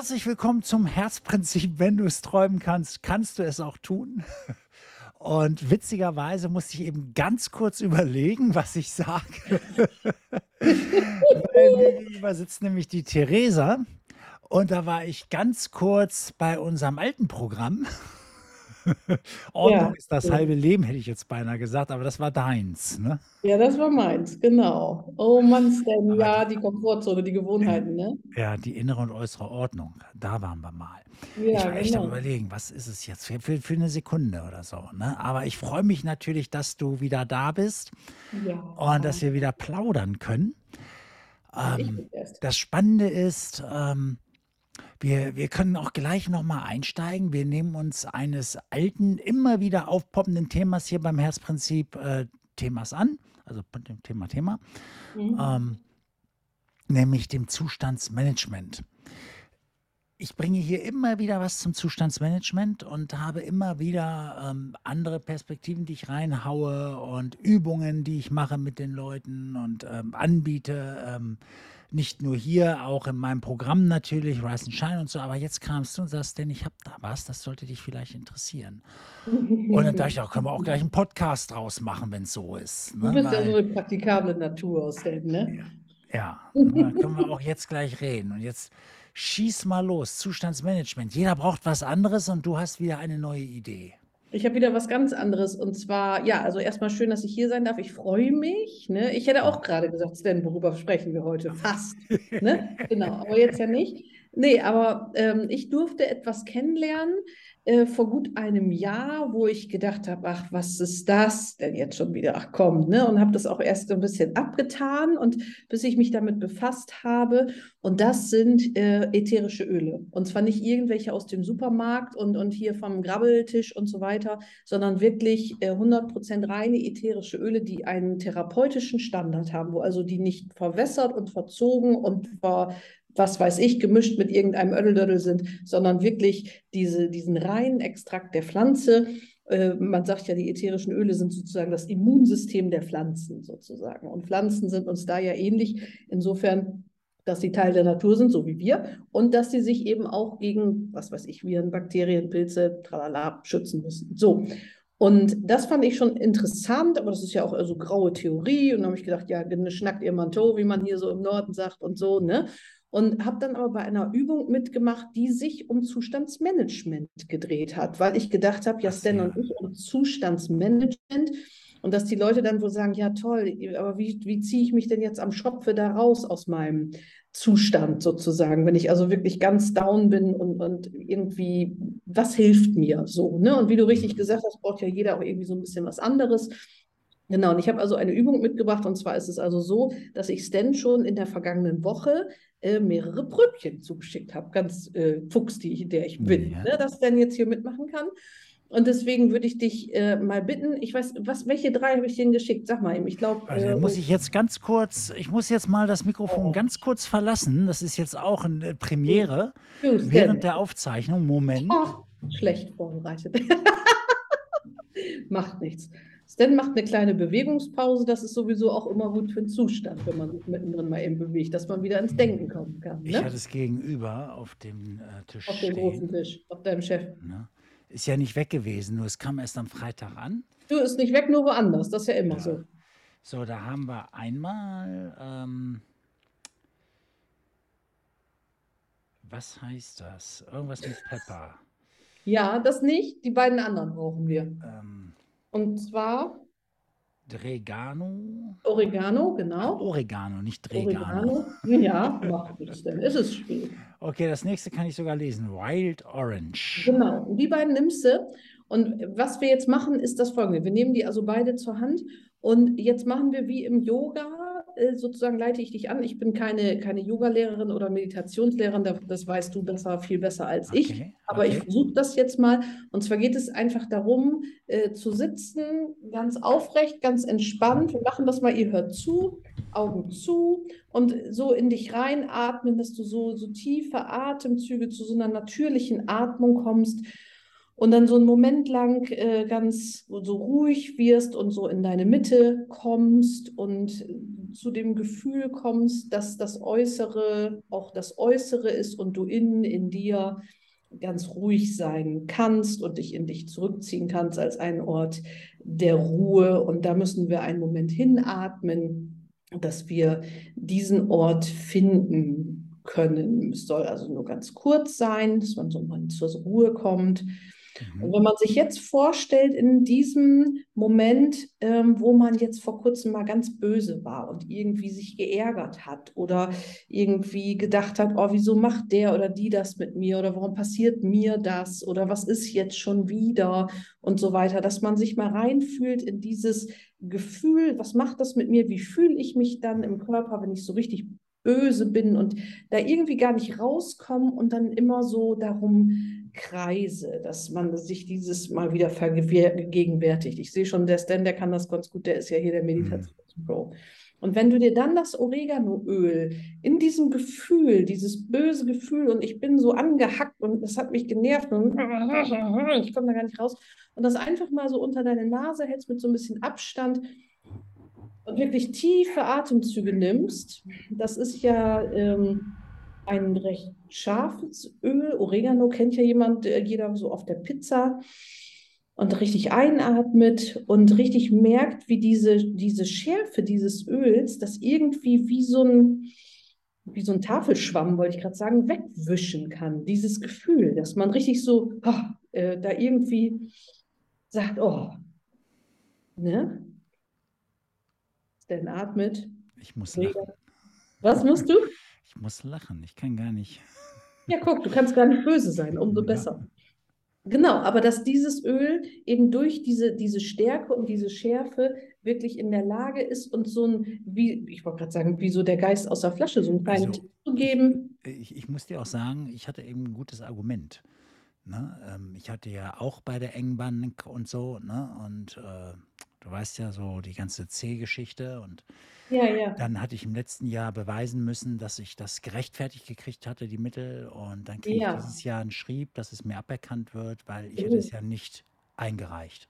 Herzlich willkommen zum Herzprinzip. Wenn du es träumen kannst, kannst du es auch tun. Und witzigerweise musste ich eben ganz kurz überlegen, was ich sage. Mir gegenüber sitzt nämlich die Theresa. Und da war ich ganz kurz bei unserem alten Programm. Ordnung Ja, ist das halbe Leben, hätte ich jetzt beinahe gesagt, aber das war deins, ne? Ja, das war meins, genau. Oh Mann, Stan, Aber ja, die, Komfortzone, die Gewohnheiten, ne? ja, die innere und äußere Ordnung, da waren wir mal. Ich Ja, war echt am genau. Überlegen, was ist es jetzt für, für, für eine Sekunde oder so, ne? Aber ich freue mich natürlich, dass du wieder da bist und dass Ja, wir wieder plaudern können. ich Ähm, bin erst. das Spannende ist, ähm, wir, wir können auch gleich nochmal einsteigen. Wir nehmen uns eines alten, immer wieder aufpoppenden Themas hier beim Herzprinzip äh, Themas an, also dem Thema Thema, Mhm. ähm, nämlich dem Zustandsmanagement. Ich bringe hier immer wieder was zum Zustandsmanagement und habe immer wieder ähm, andere Perspektiven, die ich reinhaue und Übungen, die ich mache mit den Leuten und ähm, anbiete. Nicht nur hier, auch in meinem Programm natürlich, Rise and Shine und so. Aber jetzt kamst du und sagst, denn ich habe da was, das sollte dich vielleicht interessieren. Und dann dachte ich auch, können wir auch gleich einen Podcast draus machen, wenn es so ist. Du Ne? bist ja so Weil, eine praktikable Natur aus dem, ne? ja, ja, dann können wir auch jetzt gleich reden. Und jetzt schieß mal los. Zustandsmanagement. Jeder braucht was anderes und du hast wieder eine neue Idee. Ich habe wieder was ganz anderes und zwar, ja, also erstmal schön, dass ich hier sein darf. Ich freue mich, ne? Ich hätte auch gerade gesagt, Stan, worüber sprechen wir heute? Fast, ne? Genau, aber jetzt ja nicht. Nee, aber ähm, ich durfte etwas kennenlernen äh, vor gut einem Jahr, wo ich gedacht habe, ach, was ist das denn jetzt schon wieder? Ach komm, ne? Und habe das auch erst so ein bisschen abgetan und bis ich mich damit befasst habe. Und das sind äh, ätherische Öle. Und zwar nicht irgendwelche aus dem Supermarkt und, und hier vom Grabbeltisch und so weiter, sondern wirklich äh, 100% reine ätherische Öle, die einen therapeutischen Standard haben, wo also die nicht verwässert und verzogen und ver, was weiß ich, gemischt mit irgendeinem Ödeldödel sind, sondern wirklich diese, diesen reinen Extrakt der Pflanze. Äh, man sagt ja, die ätherischen Öle sind sozusagen das Immunsystem der Pflanzen sozusagen. Und Pflanzen sind uns da ja ähnlich. Insofern dass sie Teil der Natur sind, so wie wir, und dass sie sich eben auch gegen, was weiß ich, Viren, Bakterien, Pilze, tralala, schützen müssen. So. Und das fand ich schon interessant, aber das ist ja auch so graue Theorie. Und dann habe ich gedacht, ja, ne, schnackt ihr Manteau, wie man hier so im Norden sagt und so, ne? Und habe dann aber bei einer Übung mitgemacht, die sich um Zustandsmanagement gedreht hat, weil ich gedacht habe, ja, Stan und ich um Zustandsmanagement. Und dass die Leute dann wohl sagen, ja toll, aber wie, wie ziehe ich mich denn jetzt am Schopfe da raus aus meinem Zustand sozusagen, wenn ich also wirklich ganz down bin und, und irgendwie, was hilft mir so, ne? Und wie du richtig Mhm. gesagt hast, braucht ja jeder auch irgendwie so ein bisschen was anderes. Genau, und ich habe also eine Übung mitgebracht und zwar ist es also so, dass ich Stan schon in der vergangenen Woche äh, mehrere Pröbchen zugeschickt habe, ganz äh, fuchs, die, der ich bin, Ja. ne? dass Stan jetzt hier mitmachen kann. Und deswegen würde ich dich äh, mal bitten, ich weiß, was, welche drei habe ich denn geschickt? Sag mal eben, ich glaube, Also äh, muss ich jetzt ganz kurz, ich muss jetzt mal das Mikrofon oh, ganz kurz verlassen. Das ist jetzt auch eine Premiere du, Stan, während der Aufzeichnung. Moment. oh, schlecht vorbereitet. Macht nichts. Stan macht eine kleine Bewegungspause. Das ist sowieso auch immer gut für den Zustand, wenn man sich mittendrin mal eben bewegt, dass man wieder ins Denken kommen kann. Ich Ne? hatte es gegenüber auf dem äh, Tisch Auf dem großen. Tisch, auf deinem Chef. Ne? Ist ja nicht weg gewesen, nur es kam erst am Freitag an. Du ist nicht weg, nur woanders. Das ist ja immer so. Ja. So, da haben wir einmal, ähm, was heißt das? Irgendwas mit Pepper. Ja, das nicht. Die beiden anderen brauchen wir. Ähm, Und zwar Dregano. Oregano, Ah, genau. Oregano, nicht Dregano. Oregano. Ja, macht nichts denn. Es ist spät. Okay, das nächste kann ich sogar lesen. Wild Orange. Genau. Und die beiden nimmst du. Und was wir jetzt machen, ist das folgende. Wir nehmen die also beide zur Hand und jetzt machen wir wie im Yoga, sozusagen leite ich dich an. Ich bin keine, keine Yoga-Lehrerin oder Meditationslehrerin, das, weißt du besser, viel besser als ich. Okay, Aber ich okay. versuche das jetzt mal. Und zwar geht es einfach darum, äh, zu sitzen, ganz aufrecht, ganz entspannt. Wir machen das mal, ihr hört zu, Augen zu und so in dich reinatmen, dass du so, so tiefe Atemzüge zu so einer natürlichen Atmung kommst. Und dann so einen Moment lang äh, ganz so ruhig wirst und so in deine Mitte kommst und zu dem Gefühl kommst, dass das Äußere auch das Äußere ist und du innen in dir ganz ruhig sein kannst und dich in dich zurückziehen kannst als einen Ort der Ruhe. Und da müssen wir einen Moment hinatmen, dass wir diesen Ort finden können. Es soll also nur ganz kurz sein, dass man so mal zur Ruhe kommt Mhm. Und wenn man sich jetzt vorstellt, in diesem Moment, ähm, wo man jetzt vor kurzem mal ganz böse war und irgendwie sich geärgert hat oder irgendwie gedacht hat, oh, wieso macht der oder die das mit mir oder warum passiert mir das oder was ist jetzt schon wieder und so weiter, dass man sich mal reinfühlt in dieses Gefühl, was macht das mit mir, wie fühle ich mich dann im Körper, wenn ich so richtig böse bin und da irgendwie gar nicht rauskomme und dann immer so darum kreise, dass man sich dieses mal wieder vergegenwärtigt. Ich sehe schon, der Stan, der kann das ganz gut, der ist ja hier der Meditationspro. Mhm. Und wenn du dir dann das Oreganoöl in diesem Gefühl, dieses böse Gefühl und ich bin so angehackt und das hat mich genervt und ich komme da gar nicht raus und das einfach mal so unter deine Nase hältst mit so ein bisschen Abstand und wirklich tiefe Atemzüge nimmst, das ist ja ähm, ein recht scharfes Öl. Oregano kennt ja jemand, äh, jeder so auf der Pizza. Und richtig einatmet und richtig merkt, wie diese, diese Schärfe dieses Öls, das irgendwie wie so ein, wie so ein Tafelschwamm, wollte ich gerade sagen, wegwischen kann. Dieses Gefühl, dass man richtig so oh, äh, da irgendwie sagt, oh, ne? Dann atmet. Ich muss lachen. Was musst du? Ich muss lachen. Ich kann gar nicht. Ja, guck, du kannst gar nicht böse sein, umso besser. Genau, aber dass dieses Öl eben durch diese, diese Stärke und diese Schärfe wirklich in der Lage ist und so ein, wie, ich wollte gerade sagen, wie so der Geist aus der Flasche, so einen kleinen also, Tipp zu geben. Ich, ich, muss dir auch sagen, ich hatte eben ein gutes Argument. Ne? Ähm, ich hatte ja auch bei der Engbank und so, ne? und äh, du weißt ja so die ganze C-Geschichte und ja, ja. Dann hatte ich im letzten Jahr beweisen müssen, dass ich das gerechtfertigt gekriegt hatte, die Mittel. Und dann kriege ich dieses Jahr ein Schrieb, dass es mir aberkannt wird, weil ich hätte es ja nicht eingereicht.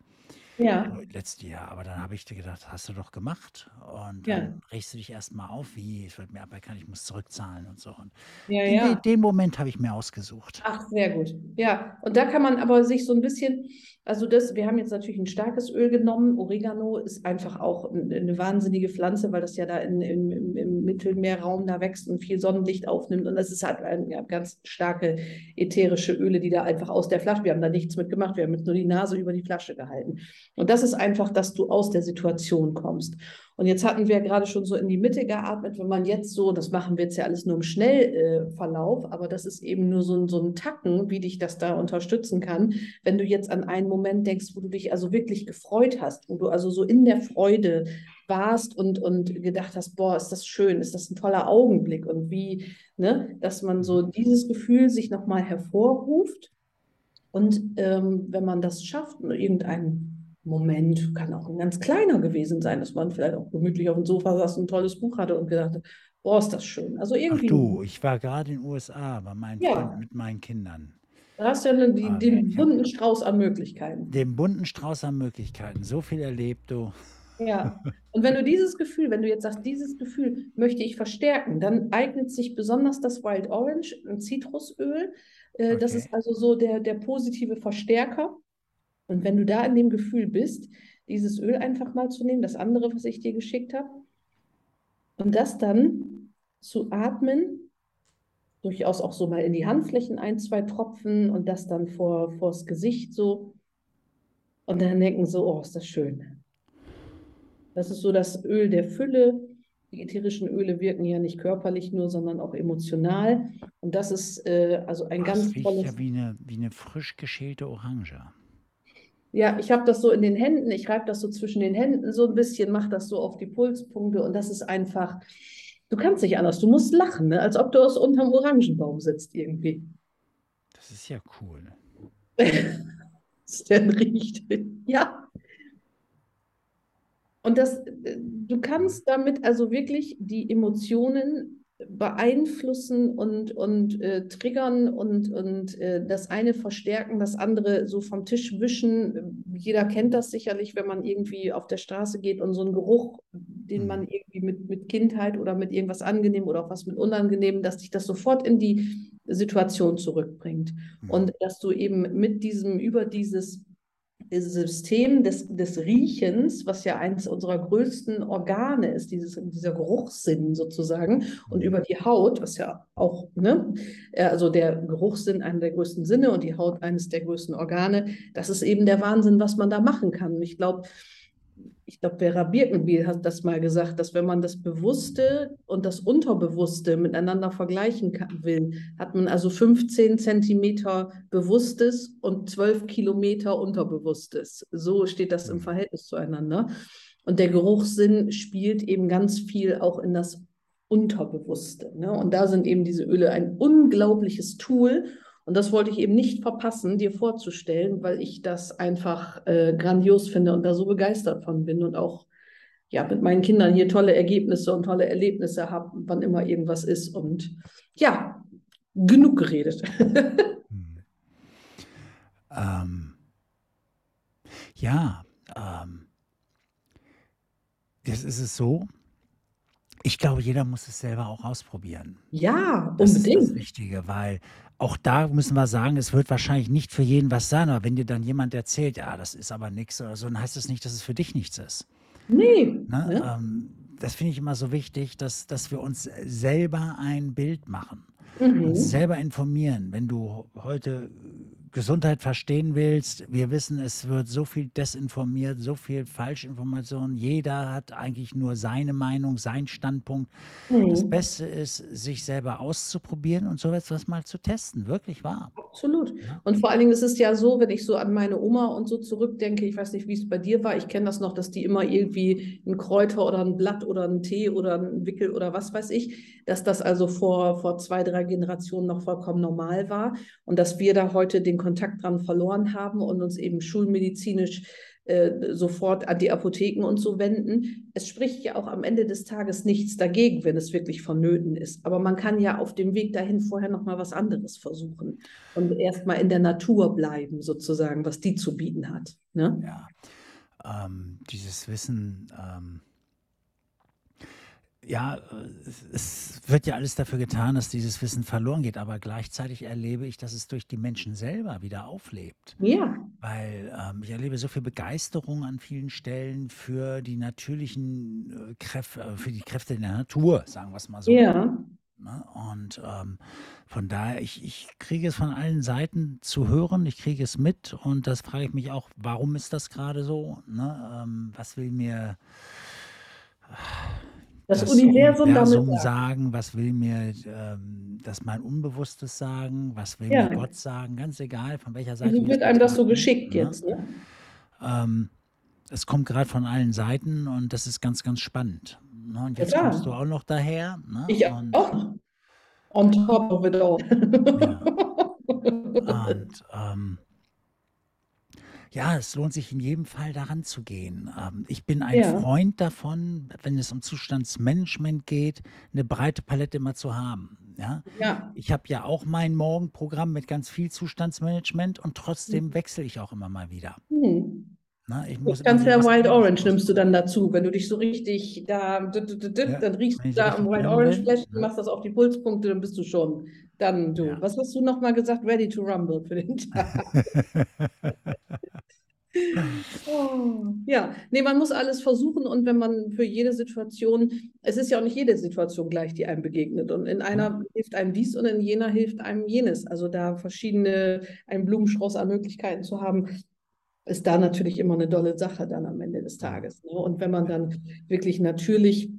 Ja. Äh, letztes Jahr. Aber dann habe ich dir gedacht, hast du doch gemacht. Und Ja. dann regst du dich erstmal auf, wie, es wird mir aberkannt, ich muss zurückzahlen und so. Und Ja, den, ja. den Moment habe ich mir ausgesucht. Ach, sehr gut. Ja, und da kann man aber sich so ein bisschen, also das, wir haben jetzt natürlich ein starkes Öl genommen. Oregano ist einfach auch eine wahnsinnige Pflanze, weil das ja da in, in, im, im Mittelmeerraum da wächst und viel Sonnenlicht aufnimmt. Und das ist halt ein, ja, ganz starke ätherische Öle, die da einfach aus der Flasche, wir haben da nichts mitgemacht, wir haben nur die Nase über die Flasche gehalten. Und das ist einfach, dass du aus der Situation kommst. Und jetzt hatten wir gerade schon so in die Mitte geatmet, wenn man jetzt so, das machen wir jetzt ja alles nur im Schnellverlauf, aber das ist eben nur so, ein, so ein Tacken, wie dich das da unterstützen kann, wenn du jetzt an einen Moment denkst, wo du dich also wirklich gefreut hast, wo du also so in der Freude warst und, und gedacht hast, boah, ist das schön, ist das ein toller Augenblick und wie, ne, dass man so dieses Gefühl sich nochmal hervorruft. Und ähm, wenn man das schafft, irgendeinen Moment, kann auch ein ganz kleiner gewesen sein, dass man vielleicht auch gemütlich auf dem Sofa saß und ein tolles Buch hatte und gedacht hat, boah, ist das schön. Also irgendwie. Ach du, ich war gerade in den USA bei meinen ja. mit meinen Kindern. Da hast du ja die, ah, den bunten Strauß an Möglichkeiten. Den bunten Strauß an Möglichkeiten. So viel erlebt, du. Ja, und wenn du dieses Gefühl, wenn du jetzt sagst, dieses Gefühl möchte ich verstärken, dann eignet sich besonders das Wild Orange, ein Zitrusöl. Äh, okay. Das ist also so der, der positive Verstärker. Und wenn du da in dem Gefühl bist, dieses Öl einfach mal zu nehmen, das andere, was ich dir geschickt habe, und das dann zu atmen, durchaus auch so mal in die Handflächen ein, zwei Tropfen und das dann vor vors Gesicht so. Und dann denken so, oh, ist das schön. Das ist so das Öl der Fülle. Die ätherischen Öle wirken ja nicht körperlich nur, sondern auch emotional. Und das ist äh, also ein das ganz riecht tolles. ja wie eine, wie eine frisch geschälte Orange. Ja, ich habe das so in den Händen, ich reibe das so zwischen den Händen so ein bisschen, mache das so auf die Pulspunkte und das ist einfach, du kannst nicht anders, du musst lachen, ne? als ob du aus unterm Orangenbaum sitzt irgendwie. Das ist ja cool. das denn riecht. Ja. Und das, du kannst damit also wirklich die Emotionen beeinflussen und, und äh, triggern und, und äh, das eine verstärken, das andere so vom Tisch wischen. Jeder kennt das sicherlich, wenn man irgendwie auf der Straße geht und so einen Geruch, den man irgendwie mit, mit Kindheit oder mit irgendwas angenehm oder auch was mit unangenehm, dass dich das sofort in die Situation zurückbringt. Mhm. Und dass du eben mit diesem, über dieses System des, des Riechens, was ja eines unserer größten Organe ist, dieses, dieser Geruchssinn sozusagen, und über die Haut, was ja auch, ne, also der Geruchssinn einer der größten Sinne und die Haut eines der größten Organe, das ist eben der Wahnsinn, was man da machen kann. Und ich glaube, ich glaube, Vera Birkenbiel hat das mal gesagt, dass wenn man das Bewusste und das Unterbewusste miteinander vergleichen kann, will, hat man also 15 Zentimeter Bewusstes und 12 Kilometer Unterbewusstes. So steht das im Mhm. Verhältnis zueinander. Und der Geruchssinn spielt eben ganz viel auch in das Unterbewusste. Ne? Und da sind eben diese Öle ein unglaubliches Tool. Und das wollte ich eben nicht verpassen, dir vorzustellen, weil ich das einfach äh, grandios finde und da so begeistert von bin und auch ja, mit meinen Kindern hier tolle Ergebnisse und tolle Erlebnisse habe, wann immer irgendwas ist. Und ja, genug geredet. Mhm. Ähm, ja, ähm, das ist es so. Ich glaube, jeder muss es selber auch ausprobieren. ja, Das ist das unbedingt. Wichtige, weil auch da müssen wir sagen, es wird wahrscheinlich nicht für jeden was sein, aber wenn dir dann jemand erzählt, ja, das ist aber nichts oder so, dann heißt das nicht, dass es für dich nichts ist. Nee. Ne? Ne? Ähm, das finde ich immer so wichtig, dass, dass wir uns selber ein Bild machen, Mhm. uns selber informieren. Wenn du heute Gesundheit verstehen willst, wir wissen, es wird so viel desinformiert, so viel Falschinformation. Jeder hat eigentlich nur seine Meinung, seinen Standpunkt. Das Mhm. Beste ist, sich selber auszuprobieren und so etwas mal zu testen. Wirklich wahr. Absolut. Ja. Und vor allen Dingen ist es ja so, wenn ich so an meine Oma und so zurückdenke, ich weiß nicht, wie es bei dir war, ich kenne das noch, dass die immer irgendwie ein Kräuter oder ein Blatt oder ein Tee oder ein Wickel oder was weiß ich, dass das also vor, vor zwei, drei Generationen noch vollkommen normal war und dass wir da heute den Kontakt dran verloren haben und uns eben schulmedizinisch äh, sofort an die Apotheken und so wenden. Es spricht ja auch am Ende des Tages nichts dagegen, wenn es wirklich vonnöten ist. Aber man kann ja auf dem Weg dahin vorher noch mal was anderes versuchen und erstmal in der Natur bleiben, sozusagen, was die zu bieten hat. Ne? Ja, ähm, dieses Wissen, ähm, ja, es, es wird ja alles dafür getan, dass dieses Wissen verloren geht, aber gleichzeitig erlebe ich, dass es durch die Menschen selber wieder auflebt. Ja, Weil ähm, ich erlebe so viel Begeisterung an vielen Stellen für die natürlichen äh, Kräfte, äh, für die Kräfte in der Natur, sagen wir es mal so. ja, Ne? Und ähm, von daher, ich, ich kriege es von allen Seiten zu hören, ich kriege es mit und das frage ich mich auch, warum ist das gerade so? Ne? Ähm, was will mir das, das Universum damit Universum sagen. sagen? Was will mir ähm, das mein Unbewusstes sagen? Was will Ja. mir Gott sagen? Ganz egal, von welcher Seite wir wird einem das so geschickt ne? jetzt? Ne? Ähm, es kommt gerade von allen Seiten und das ist ganz, ganz spannend. Ne? Und jetzt Total. kommst du auch noch daher. Ne? Ich und, auch. On top of it all. Ja. Und ähm, ja, es lohnt sich in jedem Fall daran zu gehen. Ähm, ich bin ein Ja. Freund davon, wenn es um Zustandsmanagement geht, eine breite Palette immer zu haben. Ja? Ja, Ich habe ja auch mein Morgenprogramm mit ganz viel Zustandsmanagement und trotzdem wechsle ich auch immer mal wieder. hm. Ne? Ich Das muss immer ganze wieder was Wild anderes Orange nimmst du ausprobieren. dann dazu. Wenn du dich so richtig da, Ja, dann riechst wenn du ich da am richtig Wild drin Orange bin. Ne? machst das auf die Pulspunkte, dann bist du schon. Dann du. Ja. Was hast du nochmal gesagt? Ready to rumble für den Tag. Oh, ja, nee, man muss alles versuchen und wenn man für jede Situation, es ist ja auch nicht jede Situation gleich, die einem begegnet und in einer hilft einem dies und in jener hilft einem jenes. Also da verschiedene, einen Blumenstrauß an Möglichkeiten zu haben, ist da natürlich immer eine dolle Sache dann am Ende des Tages. Ne? Und wenn man dann wirklich natürlich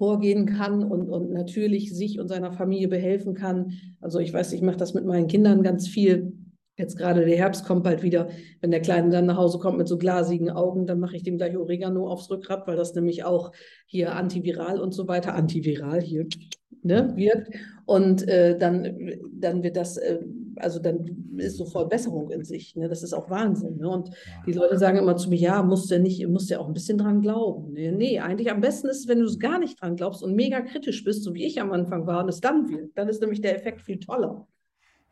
vorgehen kann und, und natürlich sich und seiner Familie behelfen kann. Also ich weiß, ich mache das mit meinen Kindern ganz viel. Jetzt gerade der Herbst kommt bald wieder. Wenn der Kleine dann nach Hause kommt mit so glasigen Augen, dann mache ich dem gleich Oregano aufs Rückgrat, weil das nämlich auch hier antiviral und so weiter, antiviral hier ne, wirkt. Und äh, dann, dann wird das äh, also dann ist sofort Besserung in sich. Ne? Das ist auch Wahnsinn. Ne? Und die Leute sagen immer zu mir, ja, musst du ja nicht, musst ja auch ein bisschen dran glauben. Nee, nee, eigentlich am besten ist es, wenn du es gar nicht dran glaubst und mega kritisch bist, so wie ich am Anfang war, und es dann wirkt. Dann ist nämlich der Effekt viel toller.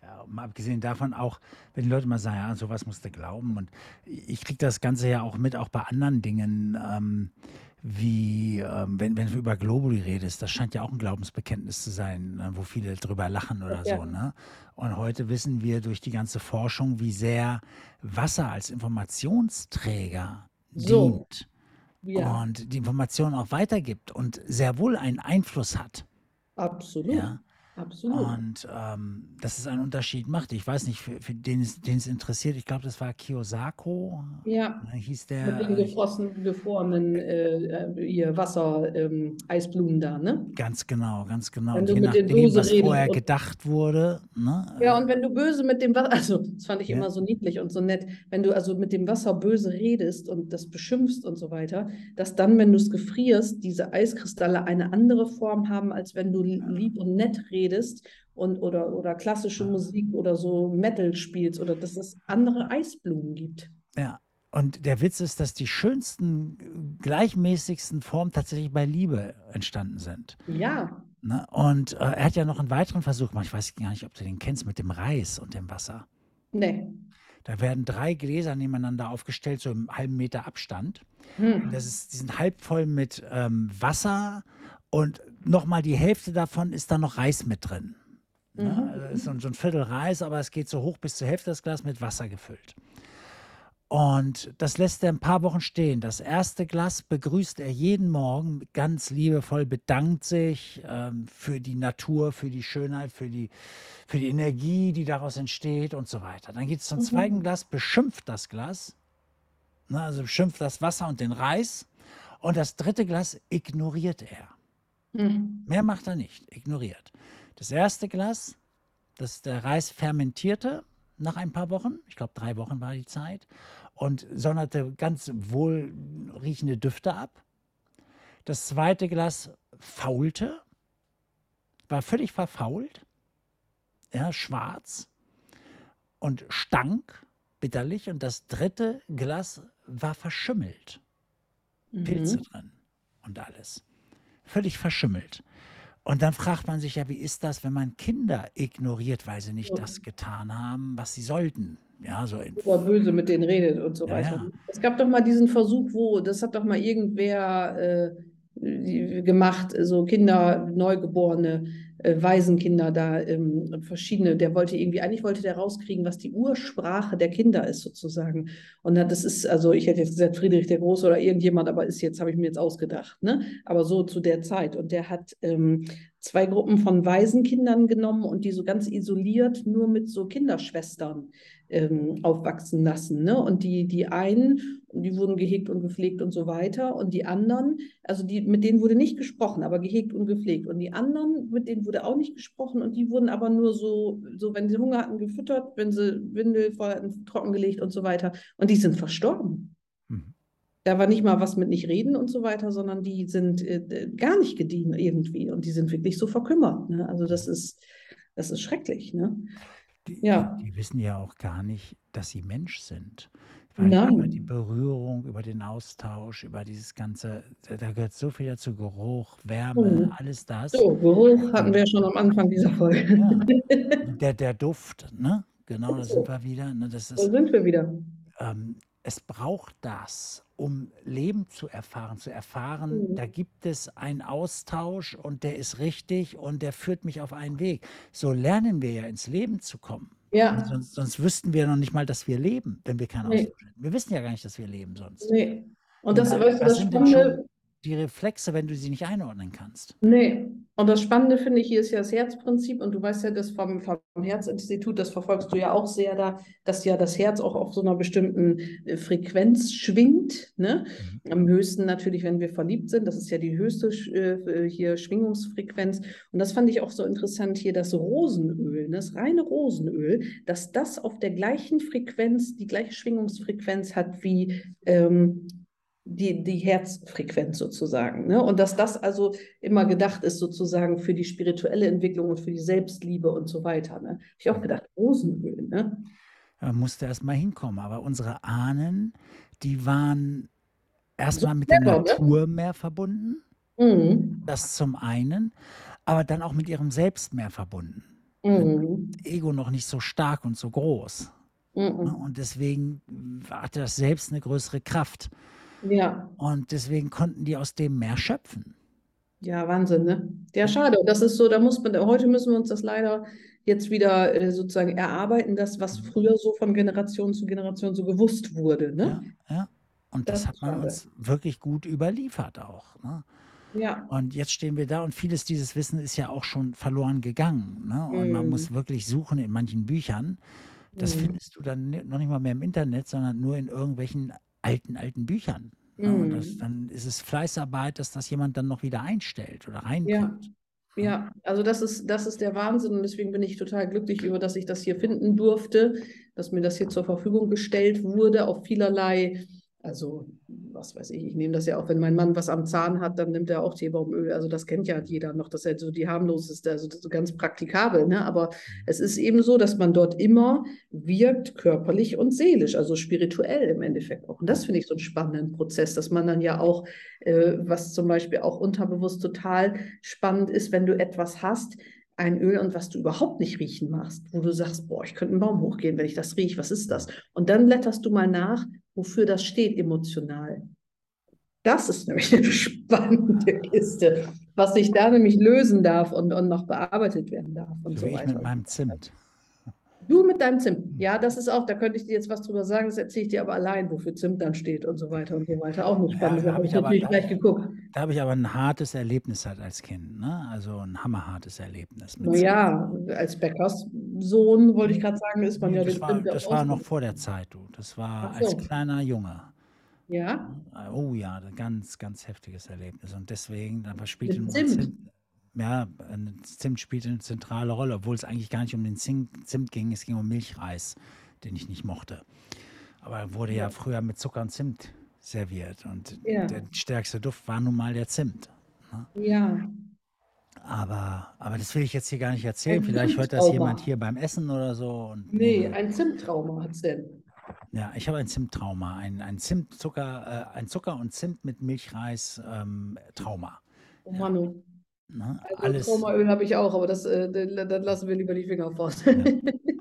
Ja, mal abgesehen davon auch, wenn die Leute mal sagen, ja, sowas musst du glauben. Und ich kriege das Ganze ja auch mit, auch bei anderen Dingen, ähm, wie ähm, wenn, wenn du über Globuli redest, das scheint ja auch ein Glaubensbekenntnis zu sein, äh, wo viele drüber lachen oder Ja. so. Ne? Und heute wissen wir durch die ganze Forschung, wie sehr Wasser als Informationsträger So. dient Ja, und die Informationen auch weitergibt und sehr wohl einen Einfluss hat. absolut. Ja. Absolut. Und ähm, dass es einen Unterschied macht. Ich weiß nicht, für, für den, es, den es interessiert, ich glaube, das war Kiyosako, Ja, ne, hieß mit der. den äh, gefrossen, gefrorenen äh, äh, hier Wasser, ähm, Eisblumen da, ne? Ganz genau, ganz genau. Wenn Und du je mit den nachdem, Böse was redest vorher gedacht wurde, ne? Ja, äh, und wenn du böse mit dem Wasser, also das fand ich Ja. immer so niedlich und so nett, wenn du also mit dem Wasser böse redest und das beschimpfst und so weiter, dass dann, wenn du es gefrierst, diese Eiskristalle eine andere Form haben, als wenn du lieb und nett redest und oder, oder klassische. Musik oder so Metal spielst oder dass es andere Eisblumen gibt. ja. Und der Witz ist, dass die schönsten, gleichmäßigsten Formen tatsächlich bei Liebe entstanden sind. Ja, Ne? Und äh, er hat ja noch einen weiteren Versuch gemacht. Ich weiß gar nicht, ob du den kennst, mit dem Reis und dem Wasser. ne. Da werden drei Gläser nebeneinander aufgestellt, so im halben Meter Abstand. Hm. Das ist, die sind halb voll mit ähm, Wasser und nochmal die Hälfte davon ist da noch Reis mit drin. Ne? Mhm. Also ist so, ein- so ein Viertel Reis, aber es geht so hoch bis zur Hälfte das Glas mit Wasser gefüllt. Und das lässt er ein paar Wochen stehen. Das erste Glas begrüßt er jeden Morgen ganz liebevoll, bedankt sich ähm, für die Natur, für die Schönheit, für die, für die Energie, die daraus entsteht und so weiter. Dann geht es zum Mhm. zweiten Glas, beschimpft das Glas, ne, also beschimpft das Wasser und den Reis. Und das dritte Glas ignoriert er. Hm. Mehr macht er nicht, ignoriert. Das erste Glas, das der Reis fermentierte nach ein paar Wochen, ich glaube drei Wochen war die Zeit, und sonderte ganz wohl riechende Düfte ab. Das zweite Glas faulte, war völlig verfault, ja, schwarz und stank bitterlich. Und das dritte Glas war verschimmelt. Pilze Mhm. drin und alles. Völlig verschimmelt. Und dann fragt man sich ja, wie ist das, wenn man Kinder ignoriert, weil sie nicht Ja. das getan haben, was sie sollten? Ja, so in, Oder böse mit denen redet und so Ja, weiter. ja. Es gab doch mal diesen Versuch, wo, das hat doch mal irgendwer äh, gemacht, so Kinder, Neugeborene, äh, Waisenkinder da, ähm, verschiedene, der wollte irgendwie, eigentlich wollte der rauskriegen, was die Ursprache der Kinder ist sozusagen. Und das ist, also ich hätte jetzt gesagt Friedrich der Große oder irgendjemand, aber ist jetzt, habe ich mir jetzt ausgedacht, ne? Aber so zu der Zeit. Und der hat ähm, zwei Gruppen von Waisenkindern genommen und die so ganz isoliert nur mit so Kinderschwestern ähm, aufwachsen lassen. Ne? Und die, die einen, die wurden gehegt und gepflegt und so weiter. Und die anderen, also die, mit denen wurde nicht gesprochen, aber gehegt und gepflegt. Und die anderen, mit denen wurde auch nicht gesprochen und die wurden aber nur so, so wenn sie Hunger hatten, gefüttert, wenn sie Windel voll hatten, trockengelegt und so weiter. Und die sind verstorben. Mhm. Da war nicht mal was mit nicht reden und so weiter, sondern die sind äh, gar nicht gediehen irgendwie und die sind wirklich so verkümmert. Ne? Also das ist, das ist schrecklich. Ne? Die, Ja. die, wissen ja auch gar nicht, dass sie Mensch sind. Weil über Nein. die Berührung, über den Austausch, über dieses ganze, da da gehört so viel dazu, Geruch, Wärme, Mhm. alles das. So, Geruch hatten wir schon am Anfang dieser Folge. Ja. Der, der Duft, ne? Genau, da sind wir wieder. Ne? Das Da ist, sind wir wieder. ähm, es braucht das, um Leben zu erfahren, zu erfahren, Mhm. da gibt es einen Austausch und der ist richtig und der führt mich auf einen Weg. So lernen wir ja ins Leben zu kommen. Ja, Sonst, sonst wüssten wir noch nicht mal, dass wir leben, wenn wir keinen Nee. Austausch hätten. Wir wissen ja gar nicht, dass wir leben sonst. nee. Und das, weißt du, was das sind Spannende, schon die Reflexe, wenn du sie nicht einordnen kannst? Nee, und das Spannende finde ich, hier ist ja das Herzprinzip und du weißt ja, das vom, vom Herzinstitut, das verfolgst du ja auch sehr da, dass ja das Herz auch auf so einer bestimmten äh, Frequenz schwingt, ne? Mhm. Am höchsten natürlich, wenn wir verliebt sind, das ist ja die höchste Sch- äh, hier Schwingungsfrequenz und das fand ich auch so interessant hier, das Rosenöl, ne? das reine Rosenöl, dass das auf der gleichen Frequenz, die gleiche Schwingungsfrequenz hat wie ähm, die, die Herzfrequenz sozusagen. Ne? Und dass das also immer gedacht ist sozusagen für die spirituelle Entwicklung und für die Selbstliebe und so weiter. Ne? Habe ich auch gedacht, Rosenöl. Ne? Da musste erst mal hinkommen. Aber unsere Ahnen, die waren erstmal mit der ne? Natur mehr verbunden. Mhm. Das zum einen, aber dann auch mit ihrem Selbst mehr verbunden. Mhm. Ego noch nicht so stark und so groß. Mhm. Und deswegen hatte das Selbst eine größere Kraft. Ja. Und deswegen konnten die aus dem mehr schöpfen. Ja, Wahnsinn, ne? Ja, schade. Das ist so, da muss man, heute müssen wir uns das leider jetzt wieder äh, sozusagen erarbeiten, das, was mhm. früher so von Generation zu Generation so gewusst wurde, ne? Ja, ja. Und das, das hat man schade. uns wirklich gut überliefert auch. Ne? Ja. Und jetzt stehen wir da und vieles dieses Wissen ist ja auch schon verloren gegangen. Ne? Und mm. man muss wirklich suchen in manchen Büchern. Das mm. findest du dann noch nicht mal mehr im Internet, sondern nur in irgendwelchen alten, alten Büchern. Ja, und das, mhm. dann ist es Fleißarbeit, dass das jemand dann noch wieder einstellt oder reinbringt. Ja. ja, also das ist, das ist der Wahnsinn und deswegen bin ich total glücklich über, dass ich das hier finden durfte, dass mir das hier zur Verfügung gestellt wurde auf vielerlei also, was weiß ich, ich nehme das ja auch, wenn mein Mann was am Zahn hat, dann nimmt er auch Teebaumöl. Also, das kennt ja jeder noch, das ist halt so die harmloseste, also so ganz praktikabel. Ne? Aber mhm. es ist eben so, dass man dort immer wirkt, körperlich und seelisch, also spirituell im Endeffekt auch. Und das finde ich so einen spannenden Prozess, dass man dann ja auch, äh, was zum Beispiel auch unterbewusst total spannend ist, wenn du etwas hast, ein Öl und was du überhaupt nicht riechen machst, wo du sagst, boah, ich könnte einen Baum hochgehen, wenn ich das rieche, was ist das? Und dann blätterst du mal nach, wofür das steht emotional. Das ist nämlich eine spannende Kiste, was sich da nämlich lösen darf und, und noch bearbeitet werden darf und so, so weiter. mit meinem Zimt. Du mit deinem Zimt. Ja, das ist auch, da könnte ich dir jetzt was drüber sagen, das erzähle ich dir aber allein, wofür Zimt dann steht und so weiter und so weiter. Auch eine spannende ja, Sache. Ich habe natürlich aber, gleich geguckt. Da habe ich aber ein hartes Erlebnis halt als Kind, ne? Also ein hammerhartes Erlebnis. Naja, als Bäckerssohn, wollte ich gerade sagen, ist man ja das war, Das war noch vor der Zeit, du. Das war so. als kleiner Junge. Ja. Oh ja, ein ganz, ganz heftiges Erlebnis. Und deswegen, da spielte nur Zimt ja, Zimt spielt eine zentrale Rolle, obwohl es eigentlich gar nicht um den Zimt ging, es ging um Milchreis, den ich nicht mochte. Aber er wurde ja, ja früher mit Zucker und Zimt serviert und ja. der stärkste Duft war nun mal der Zimt. Ne? Ja. Aber, aber das will ich jetzt hier gar nicht erzählen. Ein Vielleicht hört das jemand hier beim Essen oder so. Und, nee, ein Zimttrauma hat es denn. Ja, ich habe ein Zimttrauma, ein, ein Zimtzucker, äh, ein Zucker und Zimt mit Milchreis ähm, Trauma. Oh Manu. Ne? Also Alles. Traumaöl habe ich auch, aber das, äh, das lassen wir lieber die Finger fort. Ja.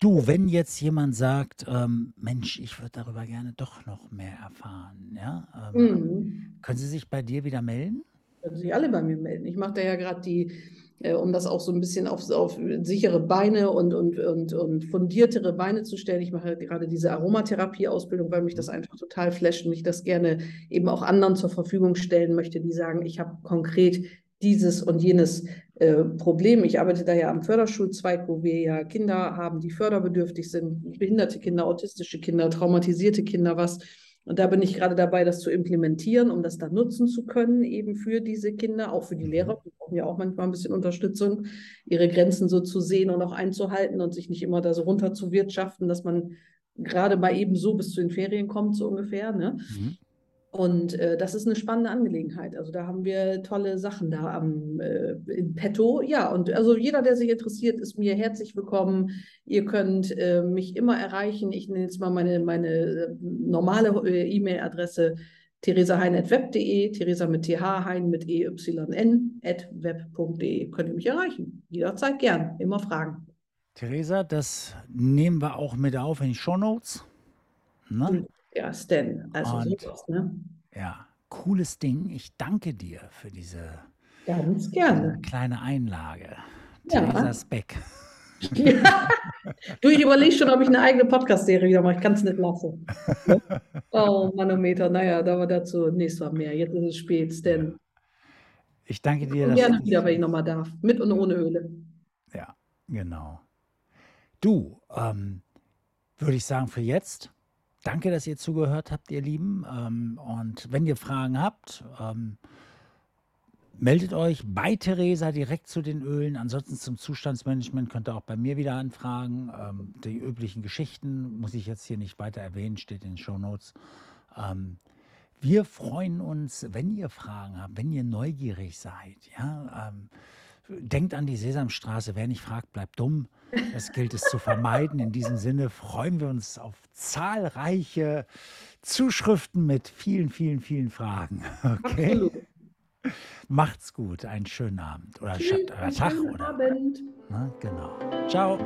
Du, wenn jetzt jemand sagt, ähm, Mensch, ich würde darüber gerne doch noch mehr erfahren, ja, ähm, mhm. können Sie sich bei dir wieder melden? Können sich alle bei mir melden. Ich mache da ja gerade die, äh, um das auch so ein bisschen auf, auf sichere Beine und, und, und, und fundiertere Beine zu stellen. Ich mache gerade diese Aromatherapie-Ausbildung, weil mich das einfach total flasht und ich das gerne eben auch anderen zur Verfügung stellen möchte, die sagen, ich habe konkret dieses und jenes äh, Problem. Ich arbeite da ja am Förderschulzweig, wo wir ja Kinder haben, die förderbedürftig sind, behinderte Kinder, autistische Kinder, traumatisierte Kinder, was. Und da bin ich gerade dabei, das zu implementieren, um das dann nutzen zu können, eben für diese Kinder, auch für die Lehrer. Die brauchen ja auch manchmal ein bisschen Unterstützung, ihre Grenzen so zu sehen und auch einzuhalten und sich nicht immer da so runter zu wirtschaften, dass man gerade mal eben so bis zu den Ferien kommt, so ungefähr. Ne? Mhm. Und äh, das ist eine spannende Angelegenheit. Also da haben wir tolle Sachen da am äh, in petto. Ja, und also jeder, der sich interessiert, ist mir herzlich willkommen. Ihr könnt äh, mich immer erreichen. Ich nenne jetzt mal meine, meine äh, normale äh, E-Mail-Adresse theresahein.web.de, Theresa mit th, hein mit eyn, at web.de. Könnt ihr mich erreichen. Jederzeit gern. Immer Fragen. Theresa, das nehmen wir auch mit auf in die Show Notes. Ne? Ja, Stan, also Und sowas, ne? ja, cooles Ding. Ich danke dir für diese Ganz gerne. kleine Einlage. Ja. Theresas Beck. Ja. Du, ich überlege schon, ob ich eine eigene Podcast-Serie wieder mache. Ich kann es nicht lassen. Oh, Manometer. Naja, da war dazu nächstes Mal mehr. Jetzt ist es spät, Stan. Ich danke dir. dass Gerne wieder, wenn ich nochmal darf. Mit und ohne Höhle. Ja, genau. Du, ähm, würde ich sagen, für jetzt Danke, dass ihr zugehört habt, ihr Lieben. Ähm, und wenn ihr Fragen habt, ähm, meldet euch bei Theresa direkt zu den Ölen. Ansonsten zum Zustandsmanagement könnt ihr auch bei mir wieder anfragen. Ähm, die üblichen Geschichten muss ich jetzt hier nicht weiter erwähnen, steht in den Show Notes. Wir freuen uns, wenn ihr Fragen habt, wenn ihr neugierig seid. Ja, denkt an die Sesamstraße. Wer nicht fragt, bleibt dumm. Das gilt es zu vermeiden. In diesem Sinne freuen wir uns auf zahlreiche Zuschriften mit vielen, vielen, vielen Fragen. Okay? Absolut. Macht's gut. Einen schönen Abend oder Tschüss, Tag einen schönen oder Abend. na, genau. Ciao.